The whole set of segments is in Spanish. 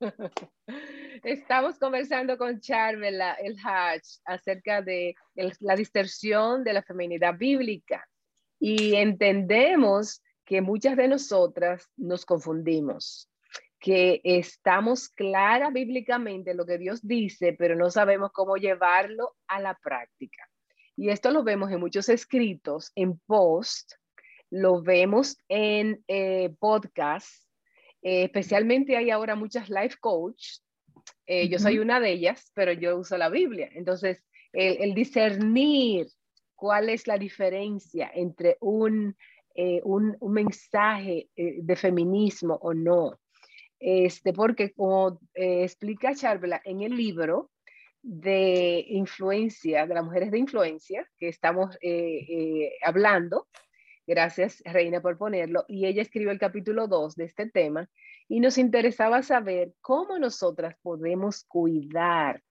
Estamos conversando con Charvela el Hatch acerca de la distorsión de la feminidad bíblica y entendemos que muchas de nosotras nos confundimos, que estamos clara bíblicamente lo que Dios dice, pero no sabemos cómo llevarlo a la práctica. Y esto lo vemos en muchos escritos, en post, lo vemos en eh, podcasts, eh, especialmente hay ahora muchas life coach. Eh, yo soy una de ellas, pero yo uso la Biblia. Entonces, el, discernir cuál es la diferencia entre un, un, un mensaje de feminismo o no. Este, porque como explica Charvela en el libro, de influencia, de las mujeres de influencia, que estamos hablando, Gracias, Reina, por ponerlo. Y ella escribió el capítulo 2 de este tema y nos interesaba saber cómo nosotras podemos cuidar,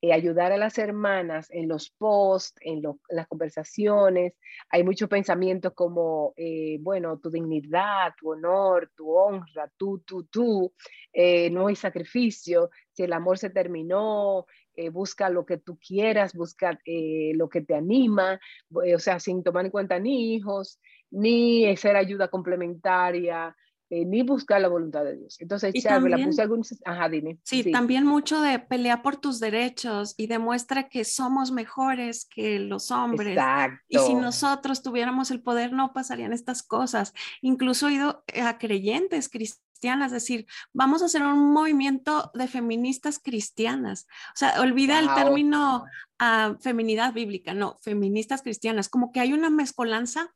eh, ayudar a las hermanas en los posts, en, las conversaciones. Hay muchos pensamientos como, eh, bueno, tu dignidad, tu honor, tu honra, tú, tú, tú, eh, no hay sacrificio, si el amor se terminó, busca lo que tú quieras, busca lo que te anima, o sea, sin tomar en cuenta ni hijos, ni hacer ayuda complementaria, eh, ni buscar la voluntad de Dios. Entonces, Charlie, la puse algunos... Ajá, dime. Sí, también mucho de pelear por tus derechos y demuestra que somos mejores que los hombres. Exacto. Y si nosotros tuviéramos el poder, no pasarían estas cosas. Incluso he ido a creyentes cristianas, decir, vamos a hacer un movimiento de feministas cristianas. O sea, olvida el término uh, feminidad bíblica, no, feministas cristianas, como que hay una mezcolanza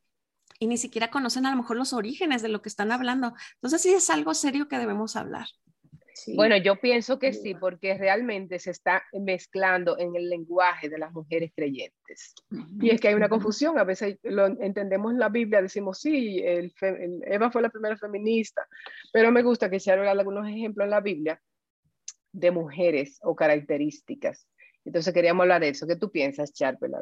y ni siquiera conocen a lo mejor los orígenes de lo que están hablando. Entonces sí es algo serio que debemos hablar. Bueno, yo pienso que sí, porque realmente se está mezclando en el lenguaje de las mujeres creyentes. Y es que hay una confusión, a veces lo entendemos en la Biblia, decimos, sí, el, Eva fue la primera feminista, pero me gusta que se hablen algunos ejemplos en la Biblia de mujeres o características. Entonces queríamos hablar de eso. ¿Qué tú piensas, Charpel?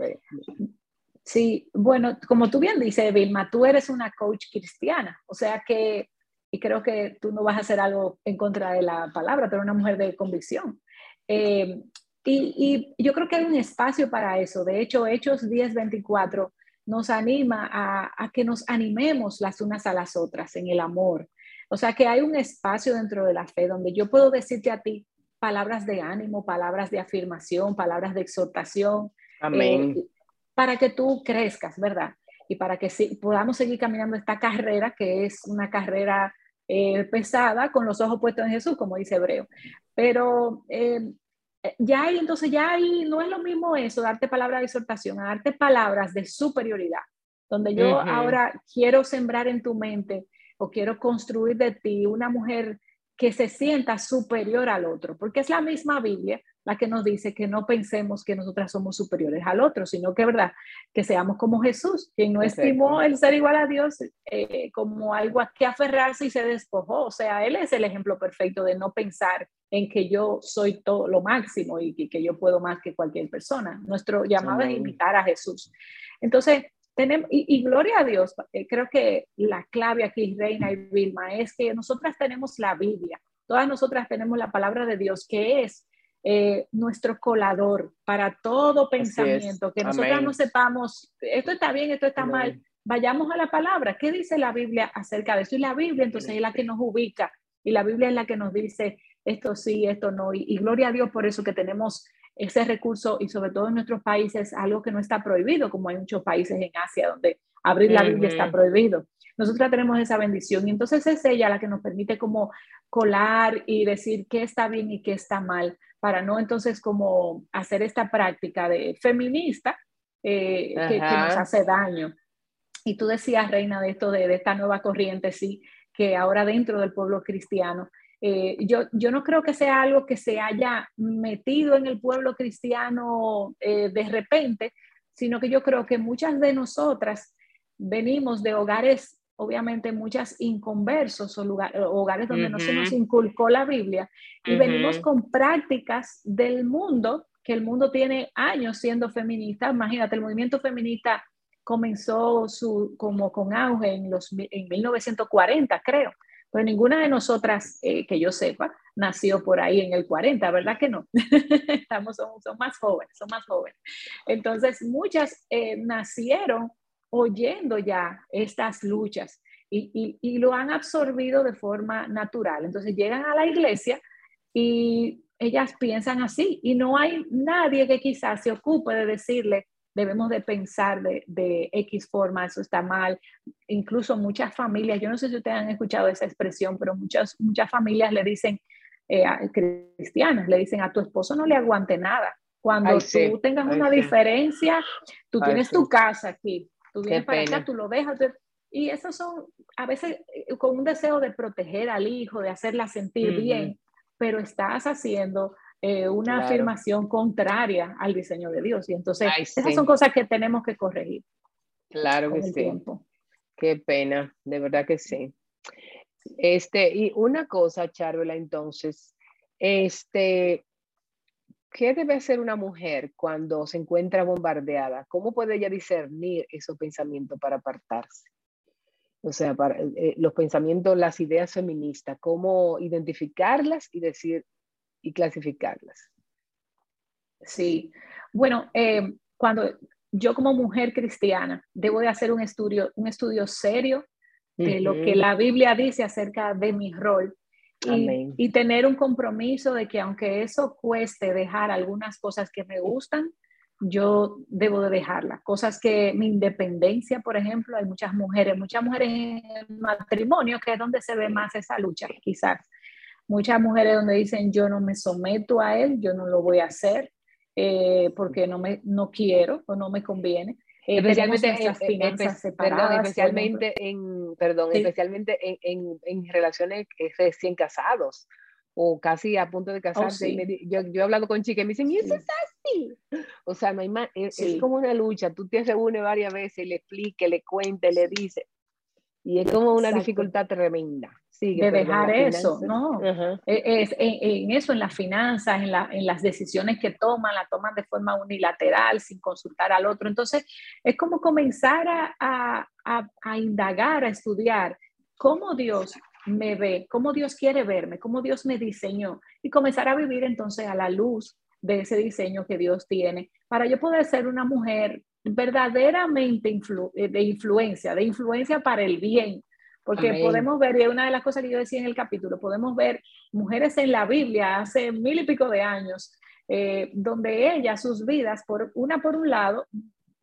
Sí, bueno, como tú bien dices, Vilma, tú eres una coach cristiana, o sea que, y creo que tú no vas a hacer algo en contra de la palabra, pero una mujer de convicción. Eh, y, yo creo que hay un espacio para eso. De hecho, Hechos 10:24 nos anima a, a, que nos animemos las unas a las otras en el amor. O sea, que hay un espacio dentro de la fe donde yo puedo decirte a ti palabras de ánimo, palabras de afirmación, palabras de exhortación. Amén. Eh, para que tú crezcas, ¿verdad? Y para que sí, podamos seguir caminando esta carrera, que es una carrera eh, pesada, con los ojos puestos en Jesús, como dice Hebreo. Pero eh, ya hay, entonces ya hay, no es lo mismo eso, darte palabras de exhortación, darte palabras de superioridad, donde yo ahora quiero sembrar en tu mente o quiero construir de ti una mujer que se sienta superior al otro, porque es la misma Biblia la que nos dice que no pensemos que nosotras somos superiores al otro, sino que, ¿verdad? Que seamos como Jesús, quien no estimó el ser igual a Dios eh, como algo a que aferrarse y se despojó. O sea, Él es el ejemplo perfecto de no pensar en que yo soy todo lo máximo y que, yo puedo más que cualquier persona. Nuestro llamado es imitar a Jesús. Entonces, tenemos, y, gloria a Dios, eh, creo que la clave aquí, Reina y Vilma, es que nosotras tenemos la Biblia, todas nosotras tenemos la palabra de Dios, que es eh, nuestro colador para todo pensamiento, que nosotros no sepamos, esto está bien, esto está mal, vayamos a la palabra, ¿qué dice la Biblia acerca de eso? Y la Biblia entonces es la que nos ubica y la Biblia es la que nos dice esto sí, esto no, y, gloria a Dios por eso que tenemos ese recurso y sobre todo en nuestros países algo que no está prohibido, como hay muchos países en Asia donde abrir la Biblia está prohibido. Nosotros tenemos esa bendición y entonces es ella la que nos permite como colar y decir qué está bien y qué está mal para no entonces como hacer esta práctica de feminista eh, que, nos hace daño. Y tú decías, Reina, de esto, de, esta nueva corriente, sí, que ahora dentro del pueblo cristiano, eh, yo, yo no creo que sea algo que se haya metido en el pueblo cristiano eh, de repente, sino que yo creo que muchas de nosotras venimos de hogares obviamente muchas inconversos o hogares donde no se nos inculcó la Biblia y venimos con prácticas del mundo, que el mundo tiene años siendo feminista. Imagínate, el movimiento feminista comenzó su, como con auge en, los, en 1940, creo. Pues ninguna de nosotras, eh, que yo sepa, nació por ahí en el 40, ¿verdad que no? Estamos, son, son, más jóvenes, son más jóvenes. Entonces, muchas eh, nacieron oyendo ya estas luchas y, y, y, lo han absorbido de forma natural. Entonces llegan a la iglesia y ellas piensan así y no hay nadie que quizás se ocupe de decirle, debemos de pensar de, de, X forma, eso está mal. Incluso muchas familias, yo no sé si ustedes han escuchado esa expresión, pero muchas, muchas familias le dicen, eh, cristianas, le dicen a tu esposo no le aguante nada. Cuando tú tengas una diferencia, tú tienes tu casa aquí, tú vienes para acá, tú lo dejas. Y esos son a veces eh, con un deseo de proteger al hijo, de hacerla sentir bien, pero estás haciendo eh, una afirmación contraria al diseño de Dios. Y entonces, esas son cosas que tenemos que corregir. Claro que sí. Qué pena, de verdad que sí. Este, y una cosa, Charvela, entonces, este, ¿qué debe hacer una mujer cuando se encuentra bombardeada? ¿Cómo puede ella discernir esos pensamientos para apartarse? O sea, para, eh, los pensamientos, las ideas feministas, cómo identificarlas y decir, y clasificarlas. Sí, bueno, eh, cuando yo como mujer cristiana debo de hacer un estudio, un estudio serio de lo que la Biblia dice acerca de mi rol y, y, tener un compromiso de que aunque eso cueste dejar algunas cosas que me gustan, yo debo de dejarlas. Cosas que mi independencia, por ejemplo, hay muchas mujeres, muchas mujeres en el matrimonio, que es donde se ve más esa lucha, quizás muchas mujeres donde dicen yo no me someto a él, yo no lo voy a hacer eh, porque no, me, no quiero o no me conviene. Eh, especialmente en, finanzas separadas, especialmente en, perdón, especialmente en, en, en, relaciones recién casados o casi a punto de oh, casarse. yo, yo, he hablado con chicas y me dicen, ¿y eso es así? O sea, no hay más, es, es, como una lucha. Tú te reúnes varias veces, le explique, le cuente, le dice. Y es como una dificultad tremenda de dejar eso, ¿no? E, es, en, eso, en las finanzas, en, la, en, las decisiones que toman, la toman de forma unilateral, sin consultar al otro. Entonces, es como comenzar a, a, a, indagar, a estudiar cómo Dios me ve, cómo Dios quiere verme, cómo Dios me diseñó y comenzar a vivir entonces a la luz de ese diseño que Dios tiene para yo poder ser una mujer verdaderamente de influencia, de influencia para el bien, porque podemos ver, y es una de las cosas que yo decía en el capítulo, podemos ver mujeres en la Biblia hace mil y pico de años, eh, donde ellas, sus vidas, por, una por un lado,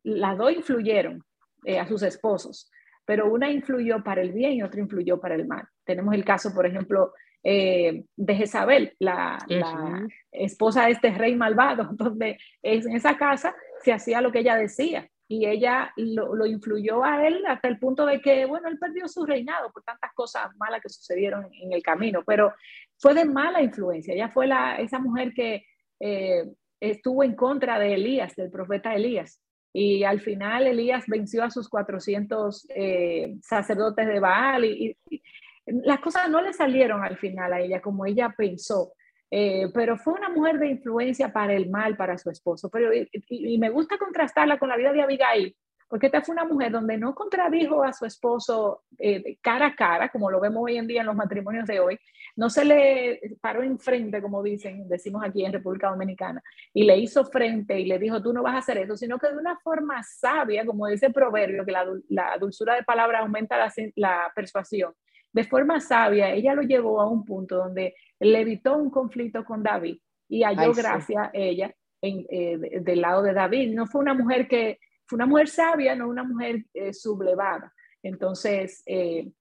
las dos influyeron eh, a sus esposos, pero una influyó para el bien y otra influyó para el mal. Tenemos el caso, por ejemplo, eh, de Jezabel, la, la, esposa de este rey malvado, donde en esa casa se hacía lo que ella decía y ella lo, influyó a él hasta el punto de que, bueno, él perdió su reinado por tantas cosas malas que sucedieron en el camino, pero fue de mala influencia. Ella fue la, esa mujer que eh, estuvo en contra de Elías, del profeta Elías. Y al final Elías venció a sus 400 eh, sacerdotes de Baal y, y las cosas no le salieron al final a ella como ella pensó. Eh, pero fue una mujer de influencia para el mal para su esposo. Pero, y, me gusta contrastarla con la vida de Abigail, porque esta fue una mujer donde no contradijo a su esposo eh, cara a cara, como lo vemos hoy en día en los matrimonios de hoy, no se le paró enfrente, como dicen, decimos aquí en República Dominicana, y le hizo frente y le dijo, tú no vas a hacer eso, sino que de una forma sabia, como dice el proverbio, que la, dulzura de palabra aumenta la, la persuasión de forma sabia, ella lo llevó a un punto donde le evitó un conflicto con David y halló gracia a ella en, eh, del lado de David. No fue una mujer que, fue una mujer sabia, no una mujer eh, sublevada. Entonces, eh,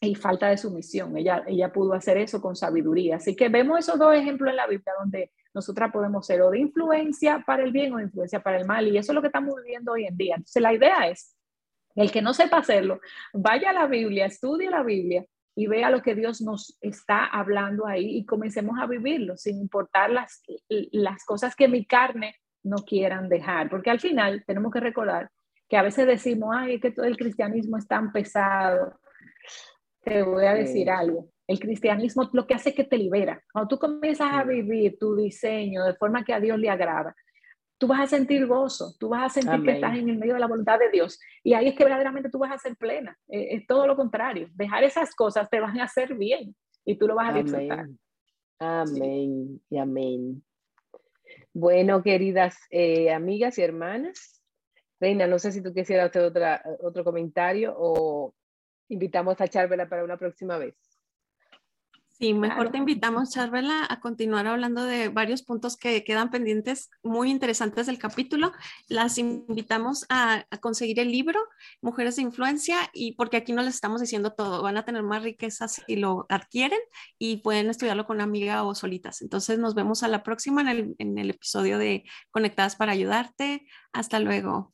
y falta de sumisión, ella, ella pudo hacer eso con sabiduría. Así que vemos esos dos ejemplos en la Biblia donde nosotras podemos ser o de influencia para el bien o de influencia para el mal. Y eso es lo que estamos viviendo hoy en día. Entonces, la idea es el que no sepa hacerlo, vaya a la Biblia, estudie la Biblia y vea lo que Dios nos está hablando ahí y comencemos a vivirlo sin importar las, las cosas que mi carne no quieran dejar. Porque al final tenemos que recordar que a veces decimos, ay, es que todo el cristianismo es tan pesado. Te voy a decir algo. El cristianismo lo que hace es que te libera. Cuando tú comienzas a vivir tu diseño de forma que a Dios le agrada, tú vas a sentir gozo, tú vas a sentir que estás en el medio de la voluntad de Dios. Y ahí es que verdaderamente tú vas a ser plena. Eh, es todo lo contrario. Dejar esas cosas te van a hacer bien y tú lo vas a disfrutar. Amén y amén. Bueno, queridas eh, amigas y hermanas, Reina, no sé si tú quisieras hacer otra, otro comentario o invitamos a Charvela para una próxima vez. Sí, mejor te invitamos, Charvela, a continuar hablando de varios puntos que quedan pendientes muy interesantes del capítulo. Las invitamos a, conseguir el libro Mujeres de Influencia y porque aquí no les estamos diciendo todo, van a tener más riquezas si lo adquieren y pueden estudiarlo con una amiga o solitas. Entonces nos vemos a la próxima en el, en el episodio de Conectadas para Ayudarte. Hasta luego.